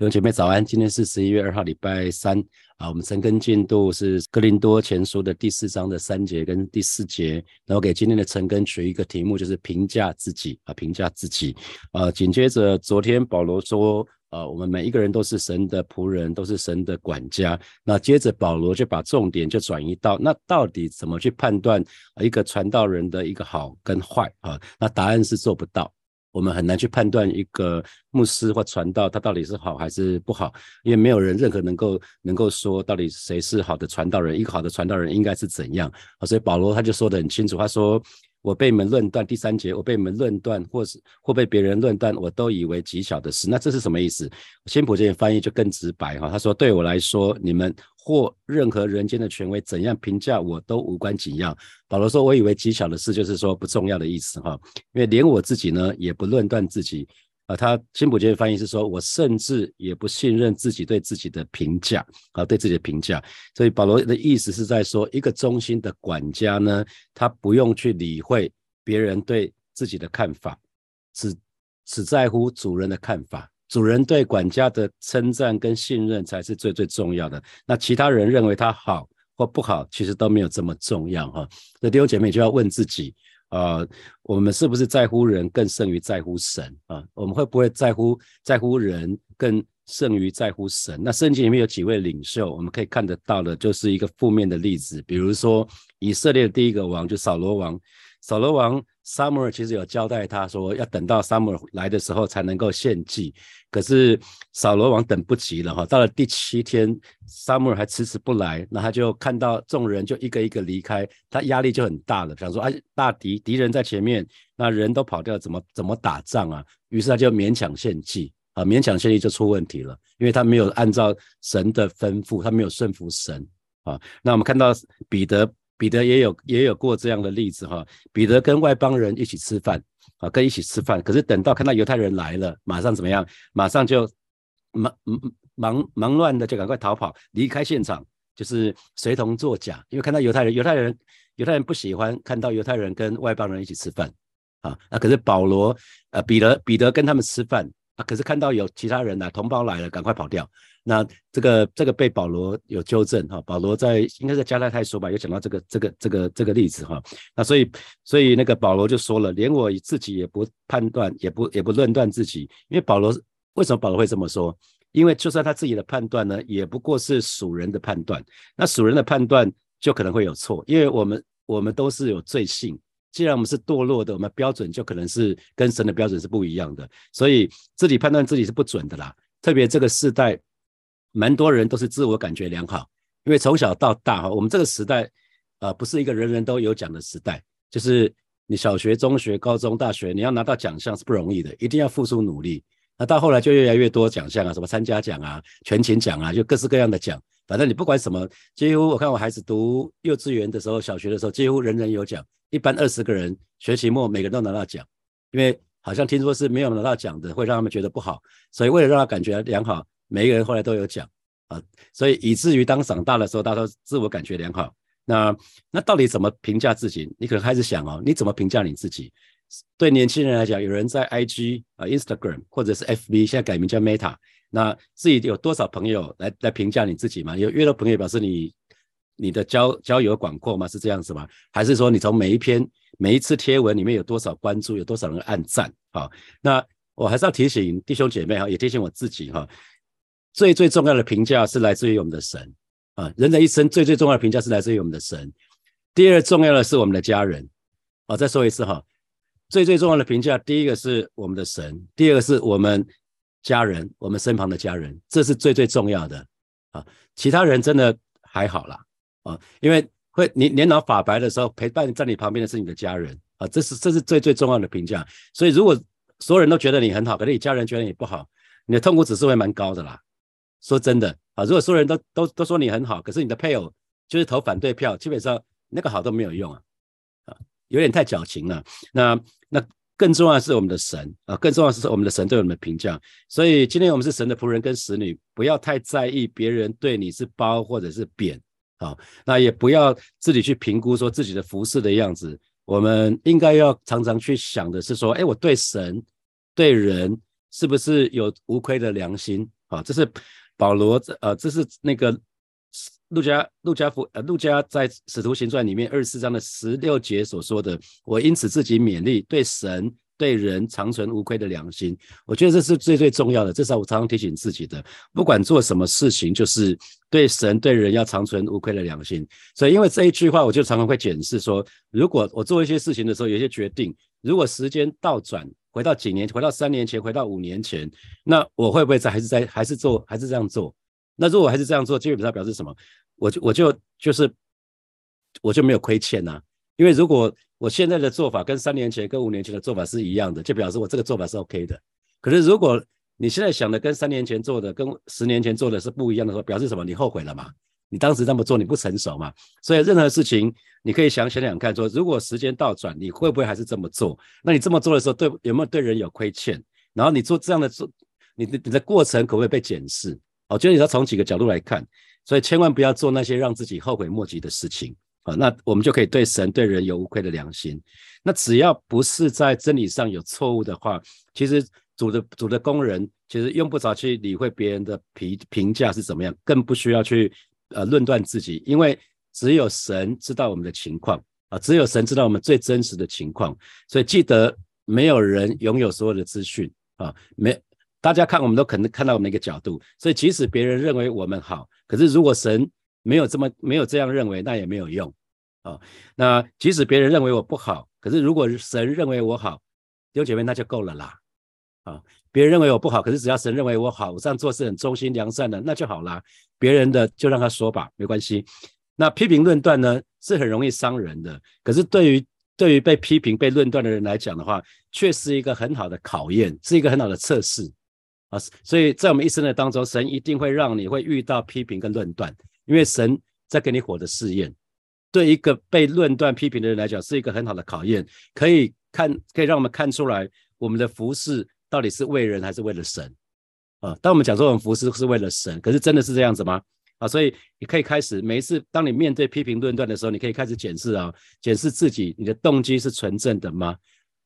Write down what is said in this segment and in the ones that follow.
各位姐妹早安，今天是十一月二号，礼拜三啊。我们晨更进度是哥林多前书的第四章的三节跟第四节，然后给今天的晨更取一个题目，就是评价自己啊，评价自己啊。紧接着昨天保罗说，呃，我们每一个人都是神的仆人，都是神的管家。那接着保罗就把重点就转移到，那到底怎么去判断一个传道人的一个好跟坏啊？那答案是做不到。我们很难去判断一个牧师或传道他到底是好还是不好，因为没有人任何能够能够说到底谁是好的传道人，一个好的传道人应该是怎样？所以保罗他就说得很清楚，他说我被你们论断第三节，我被你们论断或是或被别人论断，我都以为极小的事。那这是什么意思？新普这边翻译就更直白哈，他说对我来说，你们。或任何人间的权威怎样评价我都无关紧要。保罗说：“我以为极小的事就是说不重要的意思哈，因为连我自己呢也不论断自己啊。”他辛普杰的翻译是说：“我甚至也不信任自己对自己的评价啊，对自己的评价。”所以保罗的意思是在说，一个忠心的管家呢，他不用去理会别人对自己的看法，只只在乎主人的看法。主人对管家的称赞跟信任才是最最重要的。那其他人认为他好或不好，其实都没有这么重要哈。那弟兄姐妹就要问自己啊，我们是不是在乎人更胜于在乎神啊？我们会不会在乎在乎人更胜于在乎神？那圣经里面有几位领袖，我们可以看得到的，就是一个负面的例子，比如说以色列的第一个王就扫罗王，扫罗王。Summer 其实有交代他说，要等到 Summer 来的时候才能够献祭。可是扫罗王等不及了哈，到了第七天，Summer 还迟迟不来，那他就看到众人就一个一个离开，他压力就很大了，想说哎，大敌敌人在前面，那人都跑掉，怎么怎么打仗啊？于是他就勉强献祭啊，勉强献祭就出问题了，因为他没有按照神的吩咐，他没有顺服神啊。那我们看到彼得。彼得也有也有过这样的例子哈，彼得跟外邦人一起吃饭啊，跟一起吃饭，可是等到看到犹太人来了，马上怎么样？马上就忙忙忙乱的就赶快逃跑，离开现场，就是随同作假，因为看到犹太人，犹太人犹太人不喜欢看到犹太人跟外邦人一起吃饭啊，那可是保罗呃彼得彼得跟他们吃饭啊，可是看到有其他人来同胞来了，赶快跑掉。那这个这个被保罗有纠正哈，保罗在应该在加拉太书吧，有讲到这个这个这个这个例子哈。那所以所以那个保罗就说了，连我自己也不判断，也不也不论断自己，因为保罗为什么保罗会这么说？因为就算他自己的判断呢，也不过是属人的判断。那属人的判断就可能会有错，因为我们我们都是有罪性，既然我们是堕落的，我们标准就可能是跟神的标准是不一样的，所以自己判断自己是不准的啦。特别这个时代。蛮多人都是自我感觉良好，因为从小到大哈，我们这个时代，呃，不是一个人人都有奖的时代，就是你小学、中学、高中、大学，你要拿到奖项是不容易的，一定要付出努力。那到后来就越来越多奖项啊，什么参加奖啊、全勤奖啊，就各式各样的奖。反正你不管什么，几乎我看我孩子读幼稚园的时候、小学的时候，几乎人人有奖。一般二十个人，学期末每个人都拿到奖，因为好像听说是没有拿到奖的会让他们觉得不好，所以为了让他感觉良好。每一个人后来都有讲啊，所以以至于当长大的时候，大家都自我感觉良好。那那到底怎么评价自己？你可能开始想哦，你怎么评价你自己？对年轻人来讲，有人在 IG 啊、Instagram 或者是 FB，现在改名叫 Meta，那自己有多少朋友来来评价你自己吗？有越多朋友表示你你的交交友广阔吗？是这样子吗？还是说你从每一篇每一次贴文里面有多少关注，有多少人按赞？好，那我还是要提醒弟兄姐妹哈，也提醒我自己哈。最最重要的评价是来自于我们的神啊！人的一生最最重要的评价是来自于我们的神。第二重要的是我们的家人啊！再说一次哈，最最重要的评价，第一个是我们的神，第二个是我们家人，我们身旁的家人，这是最最重要的啊！其他人真的还好啦啊，因为会你年老发白的时候，陪伴在你旁边的是你的家人啊，这是这是最最重要的评价。所以如果所有人都觉得你很好，可是你家人觉得你不好，你的痛苦指数会蛮高的啦。说真的啊，如果所有人都都都说你很好，可是你的配偶就是投反对票，基本上那个好都没有用啊，啊，有点太矫情了。那那更重要的是我们的神啊，更重要的是我们的神对我们的评价。所以今天我们是神的仆人跟使女，不要太在意别人对你是褒或者是贬啊，那也不要自己去评估说自己的服饰的样子。我们应该要常常去想的是说，哎，我对神对人是不是有无愧的良心？啊，这是保罗这，呃，这是那个路加路加福呃路加在使徒行传里面二十四章的十六节所说的，我因此自己勉励对神。对人长存无愧的良心，我觉得这是最最重要的。至少我常常提醒自己的，不管做什么事情，就是对神对人要长存无愧的良心。所以，因为这一句话，我就常常会检视说，如果我做一些事情的时候，有些决定，如果时间倒转，回到几年，回到三年前，回到五年前，那我会不会在还是在还是做还是这样做？那如果还是这样做，基本上表示什么？我就我就就是我就没有亏欠呐。因为如果我现在的做法跟三年前、跟五年前的做法是一样的，就表示我这个做法是 OK 的。可是如果你现在想的跟三年前做的、跟十年前做的是不一样的时候，表示什么？你后悔了吗？你当时这么做，你不成熟嘛？所以任何事情，你可以想想想看，说如果时间倒转，你会不会还是这么做？那你这么做的时候，对有没有对人有亏欠？然后你做这样的做，你的你的过程可不可以被检视？我觉得你要从几个角度来看，所以千万不要做那些让自己后悔莫及的事情。啊，那我们就可以对神对人有无愧的良心。那只要不是在真理上有错误的话，其实主的主的工人其实用不着去理会别人的评评价是怎么样，更不需要去呃论断自己，因为只有神知道我们的情况啊，只有神知道我们最真实的情况。所以记得，没有人拥有所有的资讯啊，没大家看我们都可能看到我们一个角度。所以即使别人认为我们好，可是如果神没有这么没有这样认为，那也没有用啊。那即使别人认为我不好，可是如果神认为我好，弟兄姐妹那就够了啦。啊，别人认为我不好，可是只要神认为我好，我这样做是很忠心良善的，那就好啦。别人的就让他说吧，没关系。那批评论断呢，是很容易伤人的。可是对于对于被批评被论断的人来讲的话，却是一个很好的考验，是一个很好的测试啊。所以在我们一生的当中，神一定会让你会遇到批评跟论断。因为神在给你火的试验，对一个被论断批评的人来讲，是一个很好的考验，可以看，可以让我们看出来我们的服饰到底是为人还是为了神啊？当我们讲说我们服饰是为了神，可是真的是这样子吗？啊，所以你可以开始每一次当你面对批评论断的时候，你可以开始检视啊，检视自己，你的动机是纯正的吗？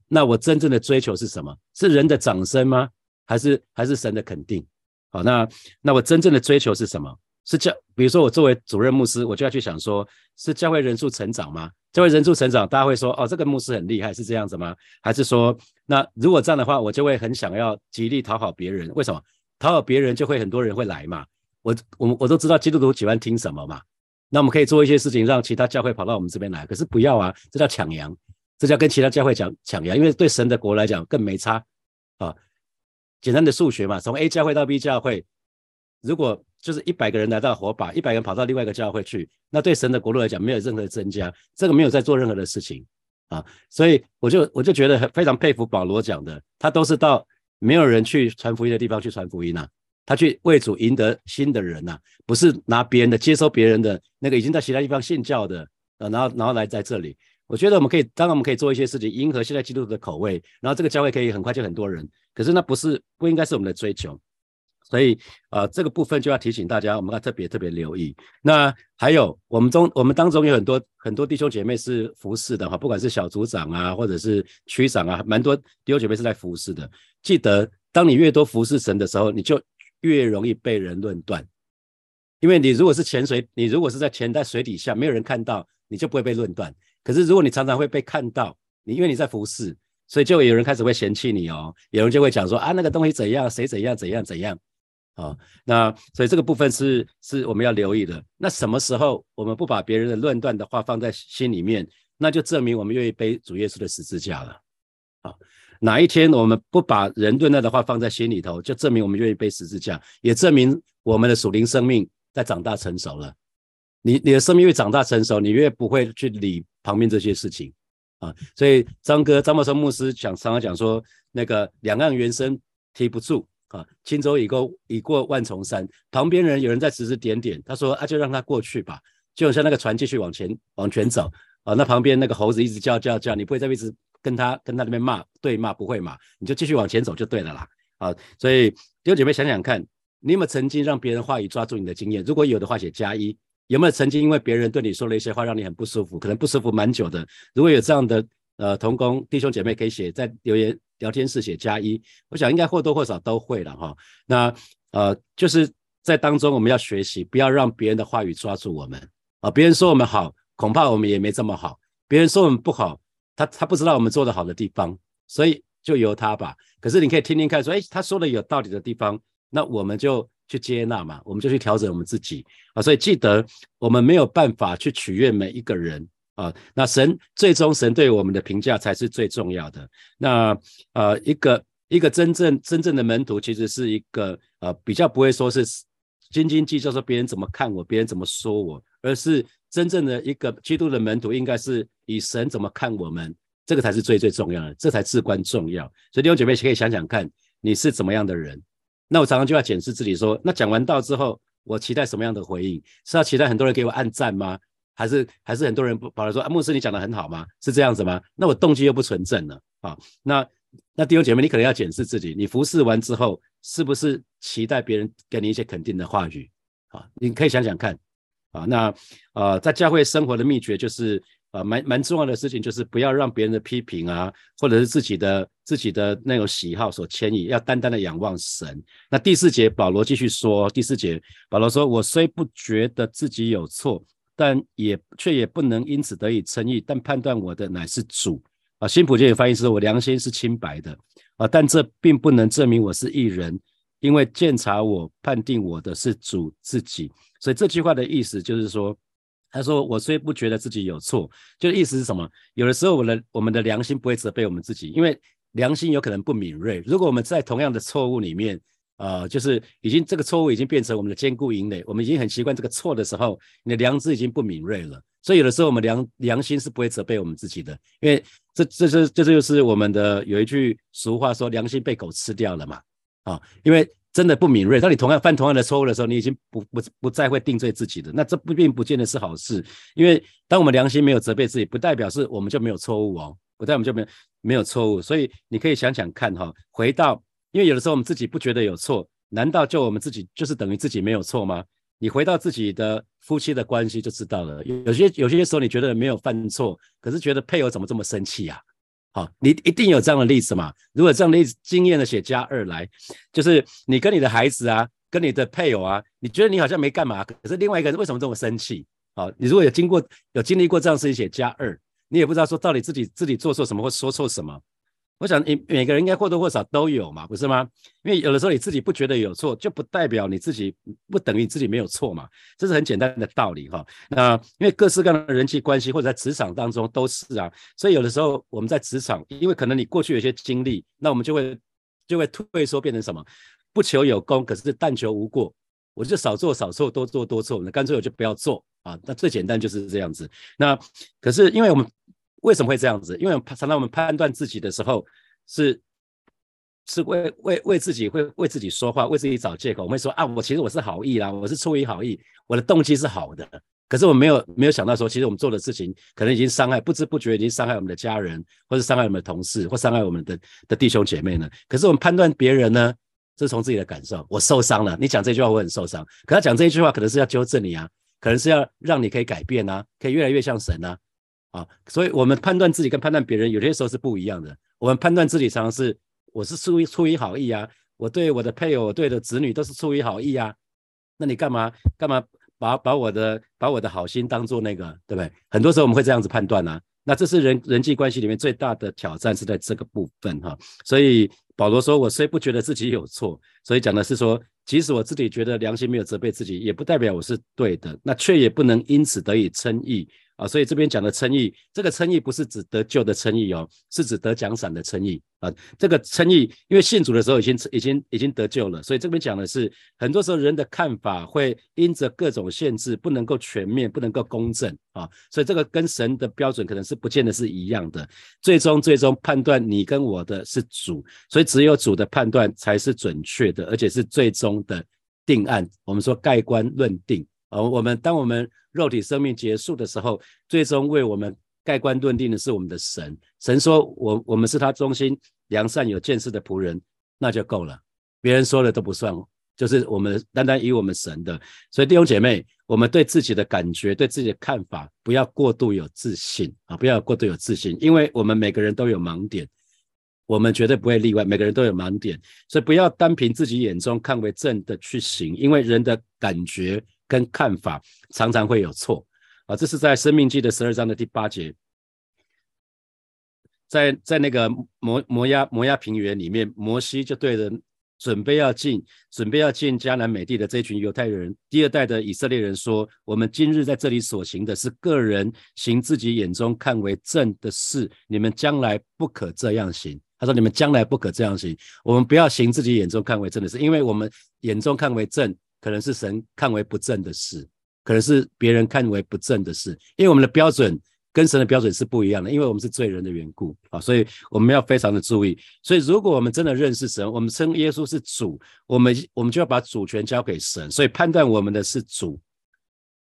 那我真正的追求是什么？是人的掌声吗？还是还是神的肯定？好，那那我真正的追求是什么？是教，比如说我作为主任牧师，我就要去想说，是教会人数成长吗？就会人数成长，大家会说，哦，这个牧师很厉害，是这样子吗？还是说，那如果这样的话，我就会很想要极力讨好别人？为什么？讨好别人就会很多人会来嘛？我我我都知道基督徒喜欢听什么嘛？那我们可以做一些事情，让其他教会跑到我们这边来。可是不要啊，这叫抢羊，这叫跟其他教会讲抢羊，因为对神的国来讲更没差啊。简单的数学嘛，从 A 教会到 B 教会，如果就是一百个人来到火把，一百个人跑到另外一个教会去，那对神的国度来讲没有任何的增加，这个没有在做任何的事情啊，所以我就我就觉得很非常佩服保罗讲的，他都是到没有人去传福音的地方去传福音呐，他去为主赢得新的人呐，不是拿别人的接收别人的那个已经在其他地方信教的呃，然后然后来在这里，我觉得我们可以当然我们可以做一些事情迎合现在基督徒的口味，然后这个教会可以很快就很多人，可是那不是不应该是我们的追求。所以，呃，这个部分就要提醒大家，我们要特别特别留意。那还有，我们中我们当中有很多很多弟兄姐妹是服侍的哈，不管是小组长啊，或者是区长啊，蛮多弟兄姐妹是在服侍的。记得，当你越多服侍神的时候，你就越容易被人论断，因为你如果是潜水，你如果是在潜在水底下，没有人看到，你就不会被论断。可是如果你常常会被看到，你因为你在服侍，所以就有人开始会嫌弃你哦，有人就会讲说啊，那个东西怎样，谁怎样怎样怎样。啊，那所以这个部分是是我们要留意的。那什么时候我们不把别人的论断的话放在心里面，那就证明我们愿意背主耶稣的十字架了。啊，哪一天我们不把人论断的话放在心里头，就证明我们愿意背十字架，也证明我们的属灵生命在长大成熟了。你你的生命越长大成熟，你越不会去理旁边这些事情。啊，所以张哥张茂生牧师讲常常讲说，那个两岸猿声啼不住。啊，轻舟已过已过万重山，旁边人有人在指指点点，他说啊，就让他过去吧，就像那个船继续往前往前走啊。那旁边那个猴子一直叫叫叫，你不会在一直跟他跟他那边骂对骂，不会骂，你就继续往前走就对了啦。啊，所以弟兄姐妹想想看，你有没有曾经让别人话语抓住你的经验？如果有的话，写加一。有没有曾经因为别人对你说了一些话，让你很不舒服，可能不舒服蛮久的？如果有这样的呃同工弟兄姐妹，可以写在留言。聊天室写加一，我想应该或多或少都会了哈。那呃，就是在当中我们要学习，不要让别人的话语抓住我们啊。别人说我们好，恐怕我们也没这么好；别人说我们不好，他他不知道我们做的好的地方，所以就由他吧。可是你可以听听看，说，哎，他说的有道理的地方，那我们就去接纳嘛，我们就去调整我们自己啊。所以记得，我们没有办法去取悦每一个人啊。那神最终神对我们的评价才是最重要的。那呃，一个。一个真正真正的门徒，其实是一个呃比较不会说是斤斤计较说别人怎么看我，别人怎么说我，而是真正的一个基督的门徒，应该是以神怎么看我们，这个才是最最重要的，这才至关重要。所以弟兄姐妹可以想想看，你是怎么样的人？那我常常就要检视自己说，那讲完道之后，我期待什么样的回应？是要期待很多人给我按赞吗？还是还是很多人保来说啊，牧师你讲的很好吗？是这样子吗？那我动机又不纯正了啊，那。那弟兄姐妹，你可能要检视自己，你服侍完之后，是不是期待别人给你一些肯定的话语？啊，你可以想想看。啊，那呃，在教会生活的秘诀就是，呃，蛮蛮重要的事情就是不要让别人的批评啊，或者是自己的自己的那种喜好所牵引，要单单的仰望神。那第四节，保罗继续说，第四节，保罗说：“我虽不觉得自己有错，但也却也不能因此得以称义，但判断我的乃是主。”啊，新普界翻译是我良心是清白的啊，但这并不能证明我是艺人，因为鉴察我、判定我的是主自己。所以这句话的意思就是说，他说我虽不觉得自己有错，就意思是什么？有的时候我的我们的良心不会责备我们自己，因为良心有可能不敏锐。如果我们在同样的错误里面，啊，就是已经这个错误已经变成我们的坚固营垒，我们已经很习惯这个错的时候，你的良知已经不敏锐了。所以有的时候我们良良心是不会责备我们自己的，因为这这是这就是我们的有一句俗话说良心被狗吃掉了嘛，啊，因为真的不敏锐。当你同样犯同样的错误的时候，你已经不不不再会定罪自己的，那这不并不见得是好事。因为当我们良心没有责备自己，不代表是我们就没有错误哦，不代表我们就没有没有错误。所以你可以想想看哈，回到，因为有的时候我们自己不觉得有错，难道就我们自己就是等于自己没有错吗？你回到自己的夫妻的关系就知道了。有些有些时候你觉得没有犯错，可是觉得配偶怎么这么生气呀？好，你一定有这样的例子嘛？如果这样的例子经验的写加二来，就是你跟你的孩子啊，跟你的配偶啊，你觉得你好像没干嘛，可是另外一个人为什么这么生气？好，你如果有经过有经历过这样事情，写加二，你也不知道说到底自己自己做错什么或说错什么。我想，你每个人应该或多或少都有嘛，不是吗？因为有的时候你自己不觉得有错，就不代表你自己不等于自己没有错嘛，这是很简单的道理哈。那因为各式各样的人际关系或者在职场当中都是啊，所以有的时候我们在职场，因为可能你过去有些经历，那我们就会就会退缩，变成什么？不求有功，可是但求无过。我就少做少错，多做多错，那干脆我就不要做啊。那最简单就是这样子。那可是因为我们。为什么会这样子？因为常常我们判断自己的时候，是是为为为自己会为自己说话，为自己找借口。我们会说啊，我其实我是好意啦，我是出于好意，我的动机是好的。可是我没有没有想到说，其实我们做的事情可能已经伤害，不知不觉已经伤害我们的家人，或是伤害我们的同事，或伤害我们的的弟兄姐妹呢。可是我们判断别人呢，是从自己的感受，我受伤了。你讲这句话我很受伤，可他讲这一句话可能是要纠正你啊，可能是要让你可以改变啊，可以越来越像神啊。啊，所以我们判断自己跟判断别人有些时候是不一样的。我们判断自己常常是我是出于出于好意啊，我对我的配偶、我对的子女都是出于好意啊。那你干嘛干嘛把把我的把我的好心当做那个，对不对？很多时候我们会这样子判断啊。那这是人人际关系里面最大的挑战是在这个部分哈。所以保罗说：“我虽不觉得自己有错，所以讲的是说，即使我自己觉得良心没有责备自己，也不代表我是对的，那却也不能因此得以称义。”啊，所以这边讲的称义，这个称义不是指得救的称义哦，是指得奖赏的称义啊。这个称义，因为信主的时候已经已经已经得救了，所以这边讲的是，很多时候人的看法会因着各种限制，不能够全面，不能够公正啊。所以这个跟神的标准可能是不见得是一样的。最终最终判断你跟我的是主，所以只有主的判断才是准确的，而且是最终的定案。我们说盖棺论定。哦，我们当我们肉体生命结束的时候，最终为我们盖棺论定的是我们的神。神说：“我我们是他忠心良善有见识的仆人，那就够了。别人说的都不算，就是我们单单以我们神的。所以弟兄姐妹，我们对自己的感觉、对自己的看法，不要过度有自信啊！不要过度有自信，因为我们每个人都有盲点。我们绝对不会例外，每个人都有盲点，所以不要单凭自己眼中看为正的去行，因为人的感觉跟看法常常会有错啊。这是在《生命记》的十二章的第八节，在在那个摩摩押摩押平原里面，摩西就对着准备要进准备要进迦南美地的这群犹太人，第二代的以色列人说：“我们今日在这里所行的是个人行自己眼中看为正的事，你们将来不可这样行。”他说：“你们将来不可这样行，我们不要行自己眼中看为正的事，因为我们眼中看为正，可能是神看为不正的事，可能是别人看为不正的事，因为我们的标准跟神的标准是不一样的，因为我们是罪人的缘故啊，所以我们要非常的注意。所以，如果我们真的认识神，我们称耶稣是主，我们我们就要把主权交给神，所以判断我们的是主。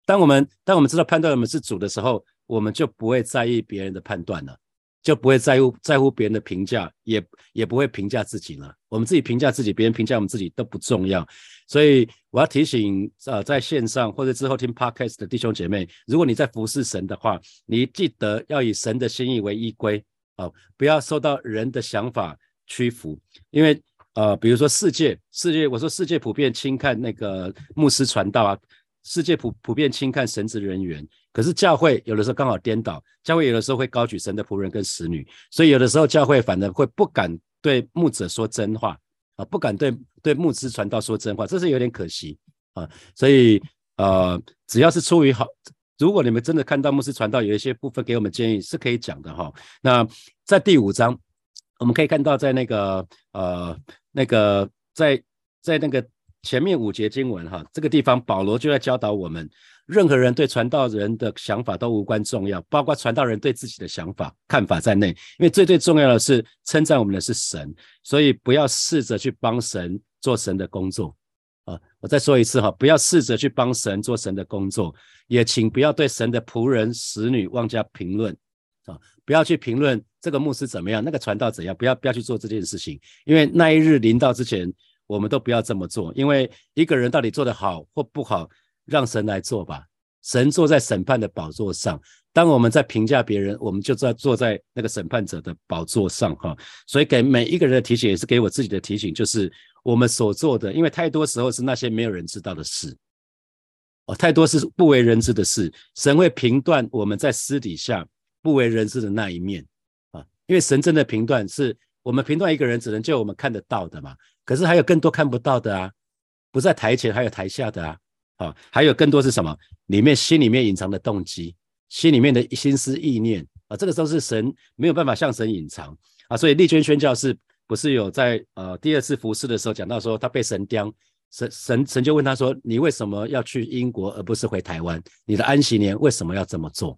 当我们当我们知道判断我们是主的时候，我们就不会在意别人的判断了。”就不会在乎在乎别人的评价，也也不会评价自己了。我们自己评价自己，别人评价我们自己都不重要。所以我要提醒，呃，在线上或者之后听 podcast 的弟兄姐妹，如果你在服侍神的话，你记得要以神的心意为依归，哦，不要受到人的想法屈服。因为，呃，比如说世界，世界，我说世界普遍轻看那个牧师传道啊。世界普普遍轻看神职人员，可是教会有的时候刚好颠倒，教会有的时候会高举神的仆人跟使女，所以有的时候教会反而会不敢对牧者说真话啊，不敢对对牧师传道说真话，这是有点可惜啊。所以呃，只要是出于好，如果你们真的看到牧师传道有一些部分给我们建议，是可以讲的哈。那在第五章，我们可以看到在那个呃那个在在那个。前面五节经文哈，这个地方保罗就在教导我们，任何人对传道人的想法都无关重要，包括传道人对自己的想法、看法在内。因为最最重要的是称赞我们的是神，所以不要试着去帮神做神的工作啊！我再说一次哈，不要试着去帮神做神的工作，也请不要对神的仆人、使女妄加评论啊！不要去评论这个牧师怎么样，那个传道怎样，不要不要去做这件事情，因为那一日临到之前。我们都不要这么做，因为一个人到底做得好或不好，让神来做吧。神坐在审判的宝座上，当我们在评价别人，我们就在坐在那个审判者的宝座上哈。所以给每一个人的提醒，也是给我自己的提醒，就是我们所做的，因为太多时候是那些没有人知道的事，哦，太多是不为人知的事，神会评断我们在私底下不为人知的那一面啊。因为神真的评断，是我们评断一个人，只能就我们看得到的嘛。可是还有更多看不到的啊，不在台前，还有台下的啊，啊，还有更多是什么？里面心里面隐藏的动机，心里面的心思意念啊，这个都是神没有办法向神隐藏啊。所以丽娟宣教士不是有在呃第二次服侍的时候讲到说，他被神刁，神神神就问他说，你为什么要去英国而不是回台湾？你的安息年为什么要这么做？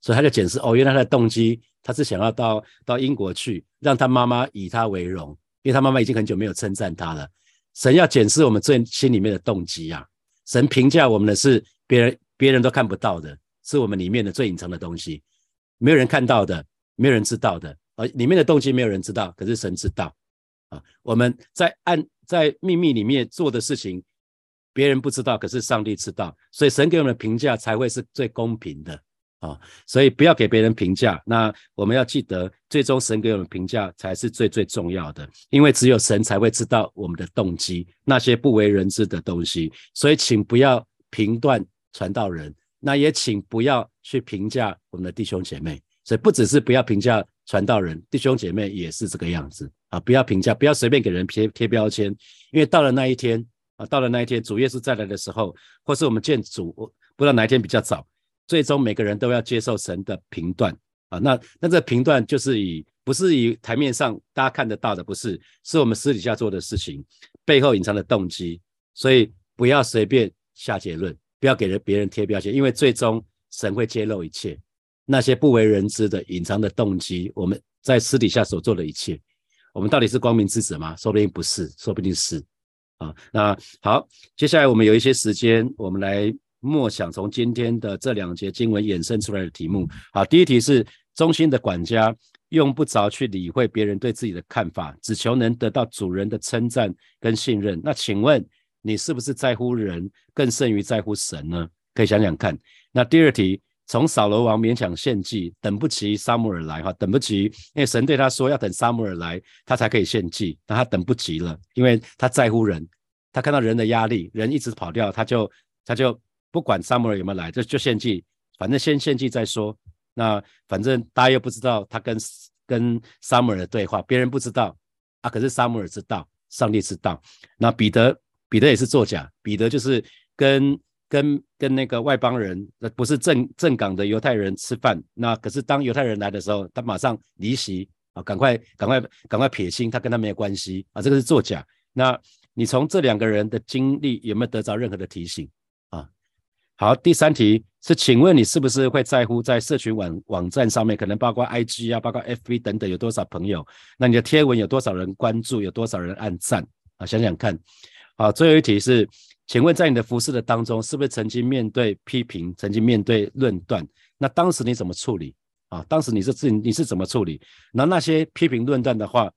所以他就解释哦，原来他的动机他是想要到到英国去，让他妈妈以他为荣。因为他妈妈已经很久没有称赞他了。神要检视我们最心里面的动机啊！神评价我们的是别人别人都看不到的，是我们里面的最隐藏的东西，没有人看到的，没有人知道的。而里面的动机没有人知道，可是神知道啊！我们在暗在秘密里面做的事情，别人不知道，可是上帝知道，所以神给我们的评价才会是最公平的。啊，所以不要给别人评价。那我们要记得，最终神给我们评价才是最最重要的，因为只有神才会知道我们的动机，那些不为人知的东西。所以，请不要评断传道人，那也请不要去评价我们的弟兄姐妹。所以，不只是不要评价传道人，弟兄姐妹也是这个样子啊！不要评价，不要随便给人贴贴标签，因为到了那一天啊，到了那一天，主耶稣再来的时候，或是我们见主，不知道哪一天比较早。最终每个人都要接受神的评断啊，那那这评断就是以不是以台面上大家看得到的，不是，是我们私底下做的事情背后隐藏的动机，所以不要随便下结论，不要给人别人贴标签，因为最终神会揭露一切那些不为人知的隐藏的动机，我们在私底下所做的一切，我们到底是光明之子吗？说不定不是，说不定是啊。那好，接下来我们有一些时间，我们来。默想从今天的这两节经文衍生出来的题目。好，第一题是忠心的管家用不着去理会别人对自己的看法，只求能得到主人的称赞跟信任。那请问你是不是在乎人更胜于在乎神呢？可以想想看。那第二题，从扫罗王勉强献祭，等不及撒母耳来哈，等不及，因为神对他说要等撒母耳来，他才可以献祭，那他等不及了，因为他在乎人，他看到人的压力，人一直跑掉，他就他就不管撒母耳有没有来，就就献祭，反正先献祭再说。那反正大家又不知道他跟跟撒母耳的对话，别人不知道啊，可是撒母耳知道，上帝知道。那彼得彼得也是作假，彼得就是跟跟跟那个外邦人，那不是正正港的犹太人吃饭。那可是当犹太人来的时候，他马上离席啊，赶快赶快赶快撇清，他跟他没有关系啊，这个是作假。那你从这两个人的经历有没有得着任何的提醒？好，第三题是，请问你是不是会在乎在社群网网站上面，可能包括 IG 啊，包括 FB 等等，有多少朋友？那你的贴文有多少人关注？有多少人按赞啊？想想看。好，最后一题是，请问在你的服饰的当中，是不是曾经面对批评，曾经面对论断？那当时你怎么处理啊？当时你是自你是怎么处理？那那些批评论断的话，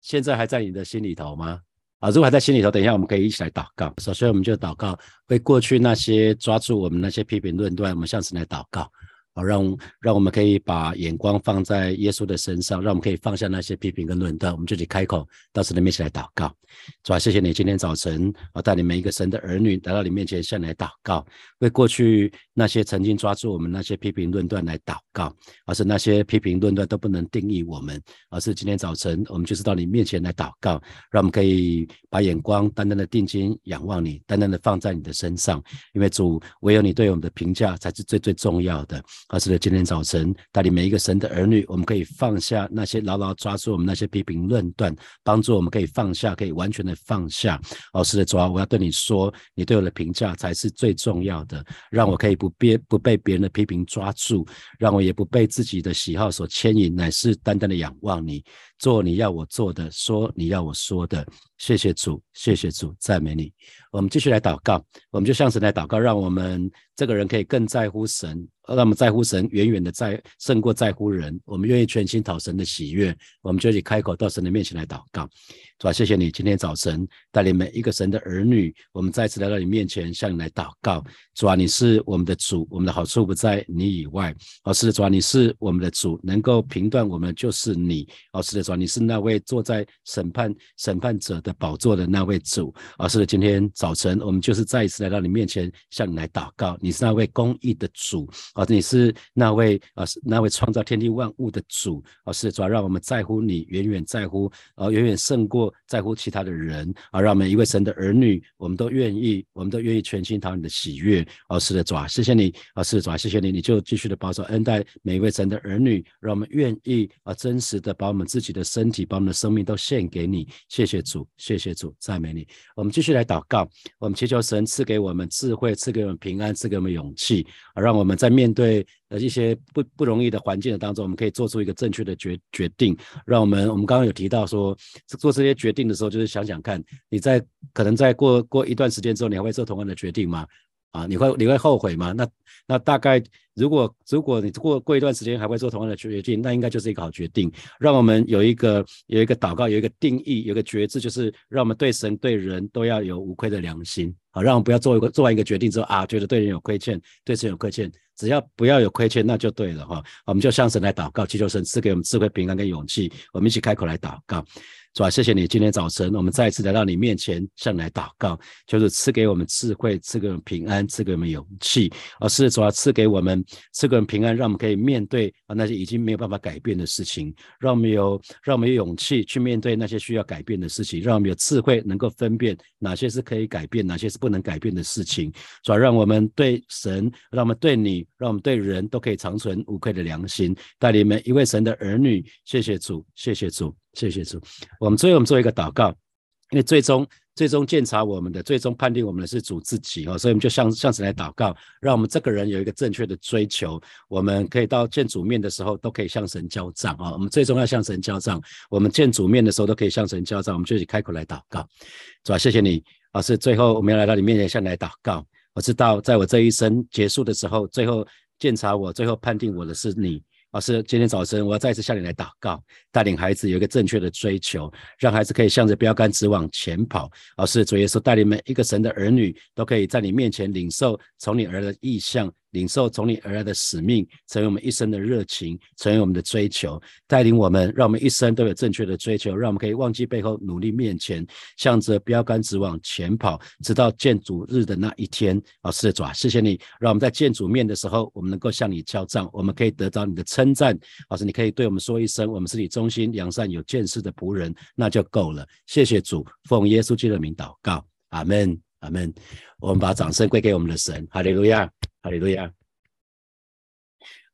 现在还在你的心里头吗？啊，如果还在心里头，等一下我们可以一起来祷告。首先，我们就祷告，为过去那些抓住我们那些批评论断，我们向神来祷告。好，让让我们可以把眼光放在耶稣的身上，让我们可以放下那些批评跟论断，我们就去开口到神的面前来祷告。主啊，谢谢你今天早晨啊，带领每一个神的儿女来到你面前，向你来祷告，为过去那些曾经抓住我们那些批评论断来祷告，而是那些批评论断都不能定义我们，而是今天早晨我们就是到你面前来祷告，让我们可以把眼光单单的定睛仰望你，单单的放在你的身上，因为主唯有你对我们的评价才是最最重要的。而是的，今天早晨带领每一个神的儿女，我们可以放下那些牢牢抓住我们那些批评论断，帮助我们可以放下，可以完全的放下。哦，是的，主啊，我要对你说，你对我的评价才是最重要的，让我可以不被不被别人的批评抓住，让我也不被自己的喜好所牵引，乃是单单的仰望你，做你要我做的，说你要我说的。谢谢主，谢谢主，赞美你。我们继续来祷告，我们就向神来祷告，让我们这个人可以更在乎神。让我们在乎神，远远的在胜过在乎人。我们愿意全心讨神的喜悦，我们就去开口到神的面前来祷告。主啊，谢谢你今天早晨带领每一个神的儿女，我们再次来到你面前向你来祷告。主啊，你是我们的主，我们的好处不在你以外。哦，是的，主啊，你是我们的主，能够评断我们就是你。哦，是的，主啊，你是那位坐在审判审判者的宝座的那位主。哦，是的，今天早晨我们就是再一次来到你面前向你来祷告。你是那位公义的主。啊，你是那位啊，那位创造天地万物的主啊，是主要让我们在乎你，远远在乎，啊，远远胜过在乎其他的人啊，让每一位神的儿女，我们都愿意，我们都愿意全心讨你的喜悦啊，是的，主啊，谢谢你啊，是的，主啊，谢谢你，你就继续的保守恩待每一位神的儿女，让我们愿意啊，真实的把我们自己的身体，把我们的生命都献给你，谢谢主，谢谢主，赞美你。我们继续来祷告，我们祈求神赐给我们智慧，赐给我们平安，赐给我们勇气而，让我们在面。面对呃一些不不容易的环境的当中，我们可以做出一个正确的决决定。让我们我们刚刚有提到说，做这些决定的时候，就是想想看，你在可能在过过一段时间之后，你还会做同样的决定吗？啊，你会你会后悔吗？那那大概如果如果你过过一段时间还会做同样的决定，那应该就是一个好决定。让我们有一个有一个祷告，有一个定义，有一个觉知，就是让我们对神对人都要有无愧的良心。好，让我们不要做一个做完一个决定之后啊，觉得对人有亏欠，对神有亏欠。只要不要有亏欠，那就对了哈。我们就向神来祷告，祈求神赐给我们智慧、平安跟勇气。我们一起开口来祷告。主啊，谢谢你今天早晨，我们再一次来到你面前，向你来祷告，就是赐给我们智慧，赐给我们平安，赐给我们勇气。而是主啊，赐给我们，赐给我们平安，让我们可以面对啊那些已经没有办法改变的事情，让我们有，让我们有勇气去面对那些需要改变的事情，让我们有智慧能够分辨哪些是可以改变，哪些是不能改变的事情。主啊，让我们对神，让我们对你，让我们对人都可以长存无愧的良心，带领每一位神的儿女。谢谢主，谢谢主。谢谢主，我们最后我们做一个祷告，因为最终最终检查我们的，最终判定我们的是主自己哦，所以我们就向向神来祷告，让我们这个人有一个正确的追求，我们可以到见主面的时候都可以向神交账啊，我们最终要向神交账，我们见主面的时候都可以向神交账，我们就去开口来祷告，主啊，谢谢你老师最后我们要来到你面前向你来祷告，我知道在我这一生结束的时候，最后检查我，最后判定我的是你。老师，今天早晨我要再次向你来祷告，带领孩子有一个正确的追求，让孩子可以向着标杆直往前跑。老师，主耶稣带领每一个神的儿女都可以在你面前领受从你而来的意象。领受从你而来的使命，成为我们一生的热情，成为我们的追求，带领我们，让我们一生都有正确的追求，让我们可以忘记背后，努力面前，向着标杆直往前跑，直到建主日的那一天。啊，是的，主啊，谢谢你，让我们在建主面的时候，我们能够向你交账，我们可以得到你的称赞。老师，你可以对我们说一声，我们是你忠心良善有见识的仆人，那就够了。谢谢主，奉耶稣基督的名祷告，阿门，阿门。我们把掌声归给我们的神，哈利路亚，哈利路亚。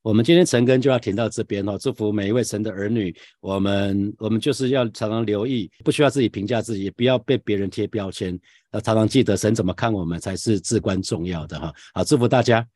我们今天晨更就要停到这边哦，祝福每一位神的儿女。我们我们就是要常常留意，不需要自己评价自己，也不要被别人贴标签。要常常记得神怎么看我们才是至关重要的哈。好，祝福大家。